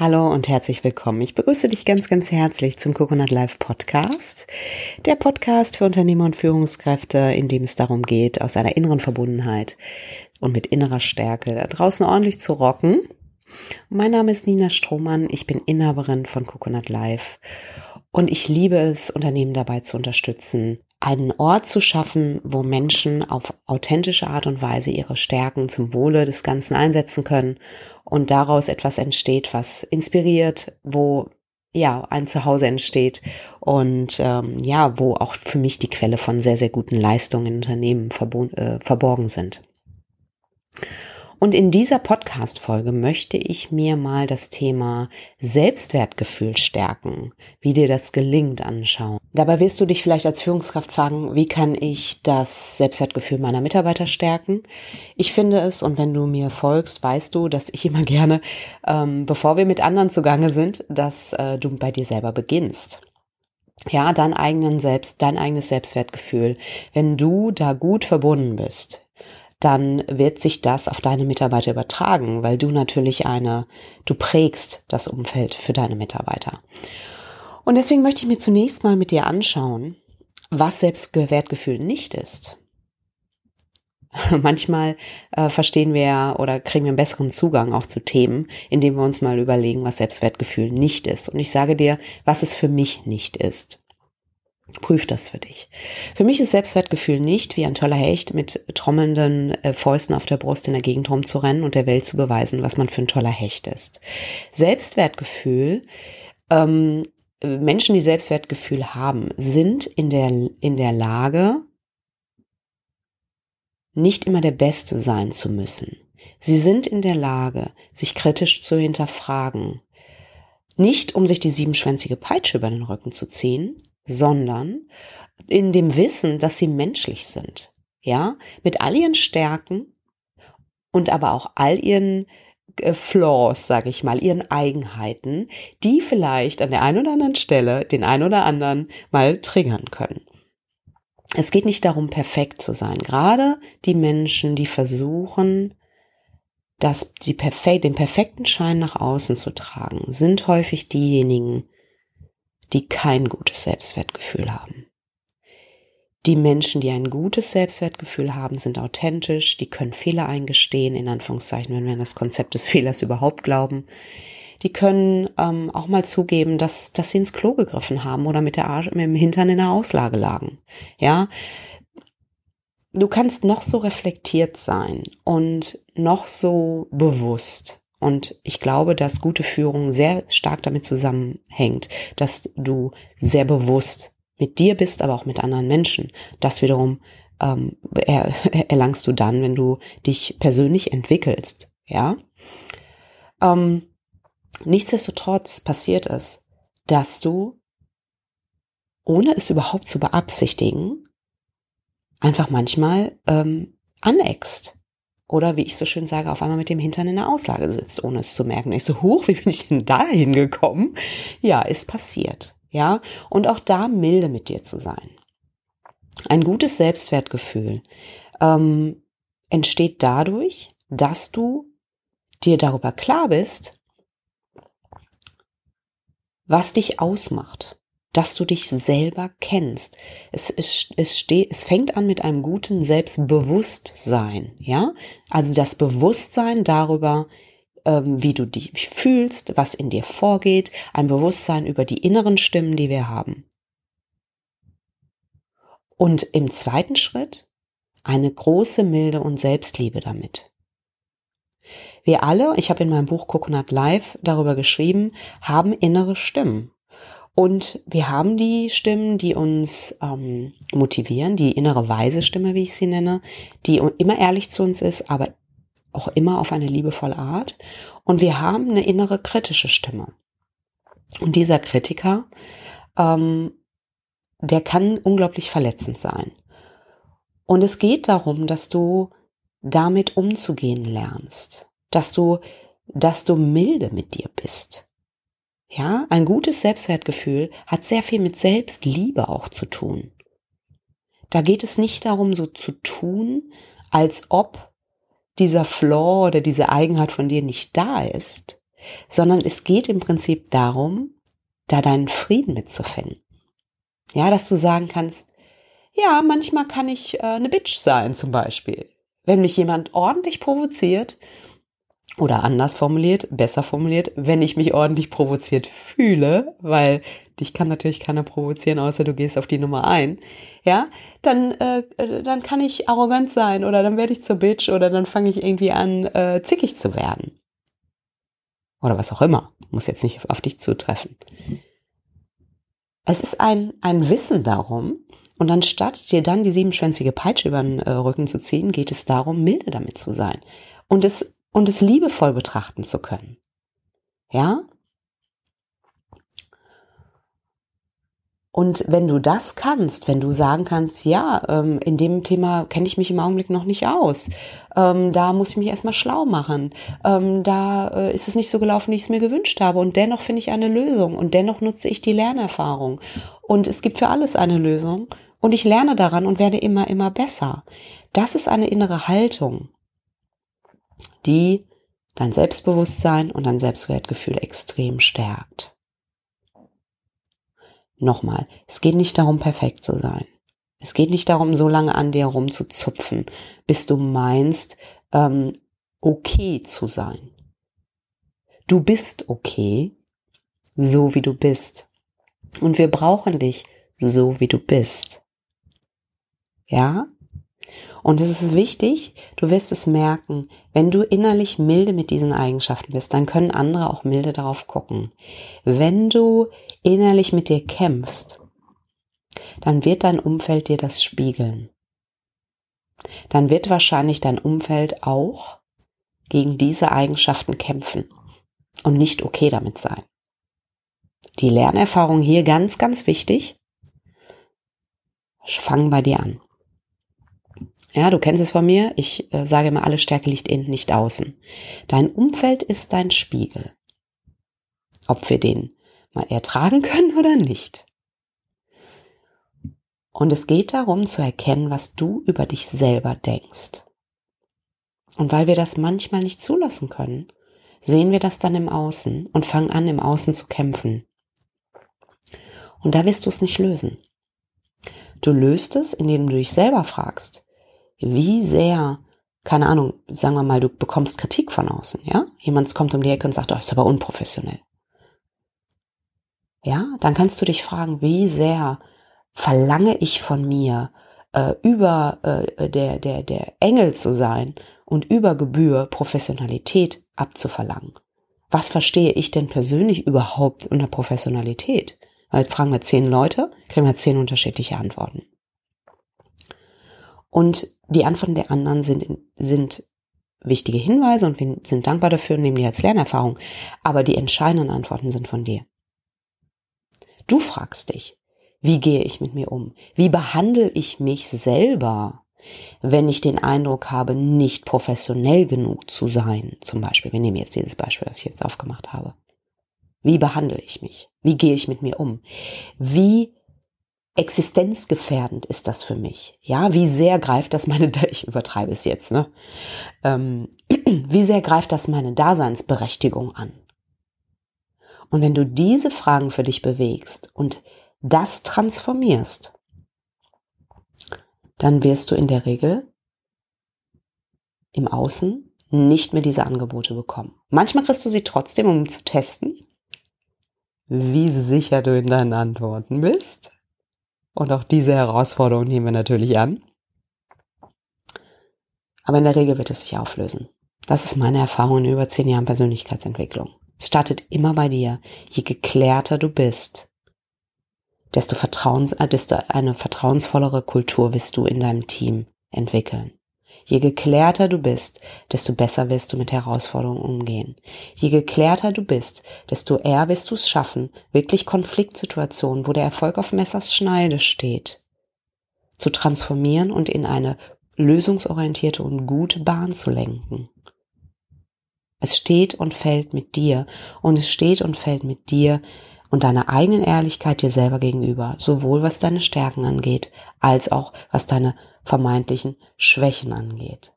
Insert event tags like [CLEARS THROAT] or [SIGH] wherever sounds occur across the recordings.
Hallo und herzlich willkommen. Ich begrüße dich ganz, ganz herzlich zum Coconut Live Podcast. Der Podcast für Unternehmer und Führungskräfte, in dem es darum geht, aus einer inneren Verbundenheit und mit innerer Stärke da draußen ordentlich zu rocken. Mein Name ist Nina Strohmann. Ich bin Inhaberin von Coconut Live und ich liebe es, Unternehmen dabei zu unterstützen, einen Ort zu schaffen, wo Menschen auf authentische Art und Weise ihre Stärken zum Wohle des Ganzen einsetzen können und daraus etwas entsteht, was inspiriert, wo ja ein Zuhause entsteht und ähm, ja, wo auch für mich die Quelle von sehr, sehr guten Leistungen in Unternehmen äh, verborgen sind. Und in dieser Podcast-Folge möchte ich mir mal das Thema Selbstwertgefühl stärken, wie dir das gelingt, anschauen. Dabei wirst du dich vielleicht als Führungskraft fragen, wie kann ich das Selbstwertgefühl meiner Mitarbeiter stärken? Ich finde es, und wenn du mir folgst, weißt du, dass ich immer gerne, ähm, bevor wir mit anderen zugange sind, dass äh, du bei dir selber beginnst ja, dein eigenen Selbst, dein eigenes Selbstwertgefühl. Wenn du da gut verbunden bist, dann wird sich das auf deine Mitarbeiter übertragen, weil du natürlich eine, du prägst das Umfeld für deine Mitarbeiter. Und deswegen möchte ich mir zunächst mal mit dir anschauen, was Selbstwertgefühl nicht ist. [LAUGHS] Manchmal äh, verstehen wir oder kriegen wir einen besseren Zugang auch zu Themen, indem wir uns mal überlegen, was Selbstwertgefühl nicht ist. Und ich sage dir, was es für mich nicht ist. Prüf das für dich. Für mich ist Selbstwertgefühl nicht wie ein toller Hecht mit trommelnden äh, Fäusten auf der Brust in der Gegend rumzurennen und der Welt zu beweisen, was man für ein toller Hecht ist. Selbstwertgefühl, ähm, Menschen, die Selbstwertgefühl haben, sind in der, in der Lage, nicht immer der Beste sein zu müssen. Sie sind in der Lage, sich kritisch zu hinterfragen. Nicht um sich die siebenschwänzige Peitsche über den Rücken zu ziehen, sondern in dem Wissen, dass sie menschlich sind. Ja, mit all ihren Stärken und aber auch all ihren äh, Flaws, sage ich mal, ihren Eigenheiten, die vielleicht an der einen oder anderen Stelle den einen oder anderen mal triggern können. Es geht nicht darum, perfekt zu sein. Gerade die Menschen, die versuchen, das, die perfekt, den perfekten Schein nach außen zu tragen, sind häufig diejenigen, die kein gutes Selbstwertgefühl haben. Die Menschen, die ein gutes Selbstwertgefühl haben, sind authentisch, die können Fehler eingestehen, in Anführungszeichen, wenn wir an das Konzept des [LAUGHS] Fehlers überhaupt glauben. Die können ähm, auch mal zugeben, dass, dass sie ins Klo gegriffen haben oder mit, der Arsch, mit dem Hintern in der Auslage lagen. Ja, du kannst noch so reflektiert sein und noch so bewusst. Und ich glaube, dass gute Führung sehr stark damit zusammenhängt, dass du sehr bewusst mit dir bist, aber auch mit anderen Menschen. Das wiederum ähm, er, [LAUGHS] erlangst du dann, wenn du dich persönlich entwickelst. Ja. Ähm, nichtsdestotrotz passiert es, dass du, ohne es überhaupt zu beabsichtigen, einfach manchmal ähm, aneckst oder wie ich so schön sage, auf einmal mit dem Hintern in der Auslage sitzt, ohne es zu merken. Ich so, hoch, wie bin ich denn da hingekommen? Ja, ist passiert. Ja, und auch da milde mit dir zu sein. Ein gutes Selbstwertgefühl ähm, entsteht dadurch, dass du dir darüber klar bist, was dich ausmacht dass du dich selber kennst. Es, es, es, steht, es fängt an mit einem guten Selbstbewusstsein, ja? Also das Bewusstsein darüber, ähm, wie du dich fühlst, was in dir vorgeht, ein Bewusstsein über die inneren Stimmen, die wir haben. Und im zweiten Schritt eine große Milde und Selbstliebe damit. Wir alle, ich habe in meinem Buch Coconut Live darüber geschrieben, haben innere Stimmen. Und wir haben die Stimmen, die uns ähm, motivieren, die innere weise Stimme, wie ich sie nenne, die immer ehrlich zu uns ist, aber auch immer auf eine liebevolle Art. Und wir haben eine innere kritische Stimme. Und dieser Kritiker, ähm, der kann unglaublich verletzend sein. Und es geht darum, dass du damit umzugehen lernst, dass du, dass du milde mit dir bist ja, ein gutes Selbstwertgefühl hat sehr viel mit Selbstliebe auch zu tun. Da geht es nicht darum, so zu tun, als ob dieser Flaw oder diese Eigenheit von dir nicht da ist, sondern es geht im Prinzip darum, da deinen Frieden mitzufinden. Ja, dass du sagen kannst, ja, manchmal kann ich äh, eine Bitch sein zum Beispiel. Wenn mich jemand ordentlich provoziert oder anders formuliert, besser formuliert, wenn ich mich ordentlich provoziert fühle, weil dich kann natürlich keiner provozieren, außer du gehst auf die Nummer ein, ja, dann, äh, äh dann kann ich arrogant sein oder dann werde ich zur Bitch oder dann fange ich irgendwie an, äh, zickig zu werden. Oder was auch immer. Muss jetzt nicht auf dich zutreffen. Es ist ein, ein Wissen darum, und anstatt dir dann die siebenschwänzige Peitsche über den äh, Rücken zu ziehen, geht es darum, milde damit zu sein und es, und es liebevoll betrachten zu können. Ja? Und wenn du das kannst, wenn du sagen kannst, ja, ähm, in dem Thema kenne ich mich im Augenblick noch nicht aus, ähm, da muss ich mich erstmal schlau machen, ähm, da äh, ist es nicht so gelaufen, wie ich es mir gewünscht habe und dennoch finde ich eine Lösung und dennoch nutze ich die Lernerfahrung und es gibt für alles eine Lösung und ich lerne daran und werde immer, immer besser. Das ist eine innere Haltung, die dein Selbstbewusstsein und dein Selbstwertgefühl extrem stärkt. Nochmal, es geht nicht darum, perfekt zu sein. Es geht nicht darum, so lange an dir rumzuzupfen, bis du meinst, ähm, okay zu sein. Du bist okay, so wie du bist. Und wir brauchen dich, so wie du bist. Ja? Und es ist wichtig, du wirst es merken, wenn du innerlich milde mit diesen Eigenschaften bist, dann können andere auch milde darauf gucken. Wenn du innerlich mit dir kämpfst, dann wird dein Umfeld dir das spiegeln. Dann wird wahrscheinlich dein Umfeld auch gegen diese Eigenschaften kämpfen und nicht okay damit sein. Die Lernerfahrung hier ganz, ganz wichtig. Fang bei dir an. Ja, du kennst es von mir. Ich äh, sage immer, alle Stärke liegt innen, nicht außen. Dein Umfeld ist dein Spiegel. Ob wir den mal ertragen können oder nicht. Und es geht darum zu erkennen, was du über dich selber denkst. Und weil wir das manchmal nicht zulassen können, sehen wir das dann im Außen und fangen an, im Außen zu kämpfen. Und da wirst du es nicht lösen. Du löst es, indem du dich selber fragst, wie sehr, keine Ahnung, sagen wir mal, du bekommst Kritik von außen, ja? Jemand kommt um die Ecke und sagt, oh, ist aber unprofessionell. Ja, dann kannst du dich fragen, wie sehr verlange ich von mir, äh, über äh, der, der, der Engel zu sein und über Gebühr Professionalität abzuverlangen. Was verstehe ich denn persönlich überhaupt unter Professionalität? Weil jetzt fragen wir zehn Leute, kriegen wir zehn unterschiedliche Antworten. Und die Antworten der anderen sind, sind wichtige Hinweise und wir sind dankbar dafür und nehmen die als Lernerfahrung. Aber die entscheidenden Antworten sind von dir. Du fragst dich, wie gehe ich mit mir um? Wie behandle ich mich selber, wenn ich den Eindruck habe, nicht professionell genug zu sein? Zum Beispiel, wir nehmen jetzt dieses Beispiel, das ich jetzt aufgemacht habe. Wie behandle ich mich? Wie gehe ich mit mir um? Wie existenzgefährdend ist das für mich? Ja, wie sehr greift das meine, [LAUGHS] ich übertreibe es jetzt, ne? Ähm, [CLEARS THROAT] wie sehr greift das meine Daseinsberechtigung an? Und wenn du diese Fragen für dich bewegst und das transformierst, dann wirst du in der Regel im Außen nicht mehr diese Angebote bekommen. Manchmal kriegst du sie trotzdem, um zu testen, wie sicher du in deinen Antworten bist. Und auch diese Herausforderung nehmen wir natürlich an. Aber in der Regel wird es sich auflösen. Das ist meine Erfahrung in über zehn Jahren Persönlichkeitsentwicklung. Es startet immer bei dir. Je geklärter du bist, desto, vertrauens, äh, desto eine vertrauensvollere Kultur wirst du in deinem Team entwickeln. Je geklärter du bist, desto besser wirst du mit Herausforderungen umgehen. Je geklärter du bist, desto eher wirst du es schaffen, wirklich Konfliktsituationen, wo der Erfolg auf Messers Schneide steht, zu transformieren und in eine lösungsorientierte und gute Bahn zu lenken. Es steht und fällt mit dir und es steht und fällt mit dir und deiner eigenen Ehrlichkeit dir selber gegenüber, sowohl was deine Stärken angeht, als auch was deine vermeintlichen Schwächen angeht.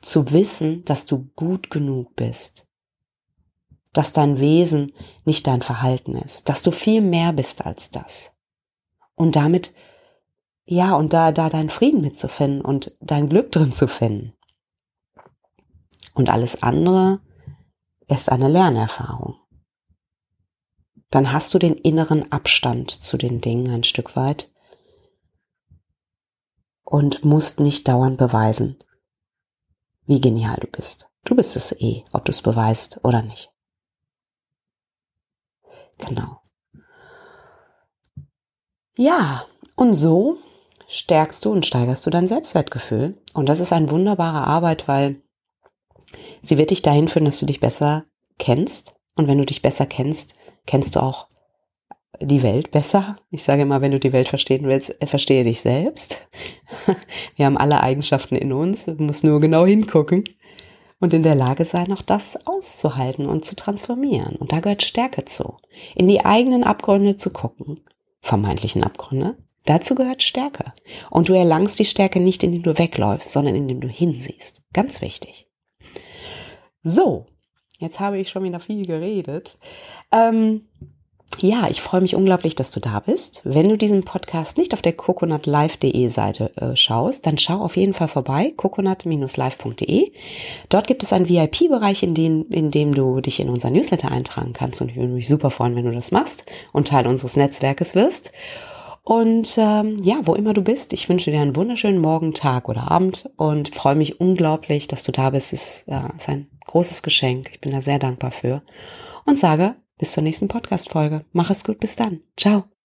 Zu wissen, dass du gut genug bist, dass dein Wesen nicht dein Verhalten ist, dass du viel mehr bist als das. Und damit, ja, und da, da deinen Frieden mitzufinden und dein Glück drin zu finden. Und alles andere ist eine Lernerfahrung. Dann hast du den inneren Abstand zu den Dingen ein Stück weit und musst nicht dauernd beweisen, wie genial du bist. Du bist es eh, ob du es beweist oder nicht. Genau. Ja, und so stärkst du und steigerst du dein Selbstwertgefühl. Und das ist eine wunderbare Arbeit, weil sie wird dich dahin führen, dass du dich besser kennst. Und wenn du dich besser kennst, kennst du auch die Welt besser. Ich sage immer, wenn du die Welt verstehen willst, äh, verstehe dich selbst. [LAUGHS] Wir haben alle Eigenschaften in uns, du musst nur genau hingucken und in der Lage sein, auch das auszuhalten und zu transformieren. Und da gehört Stärke zu. In die eigenen Abgründe zu gucken, vermeintlichen Abgründe, dazu gehört Stärke. Und du erlangst die Stärke nicht, indem du wegläufst, sondern indem du hinsiehst. Ganz wichtig. So, jetzt habe ich schon wieder viel geredet. Ähm, ja, ich freue mich unglaublich, dass du da bist. Wenn du diesen Podcast nicht auf der coconutlive.de Seite äh, schaust, dann schau auf jeden Fall vorbei, coconut-live.de. Dort gibt es einen VIP-Bereich, in, in dem du dich in unser Newsletter eintragen kannst. Und ich würde mich super freuen, wenn du das machst und Teil unseres Netzwerkes wirst. Und ähm, ja, wo immer du bist, ich wünsche dir einen wunderschönen Morgen, Tag oder Abend und freue mich unglaublich, dass du da bist. Es äh, ist ein großes Geschenk. Ich bin da sehr dankbar für. Und sage bis zur nächsten Podcast-Folge. Mach es gut, bis dann. Ciao.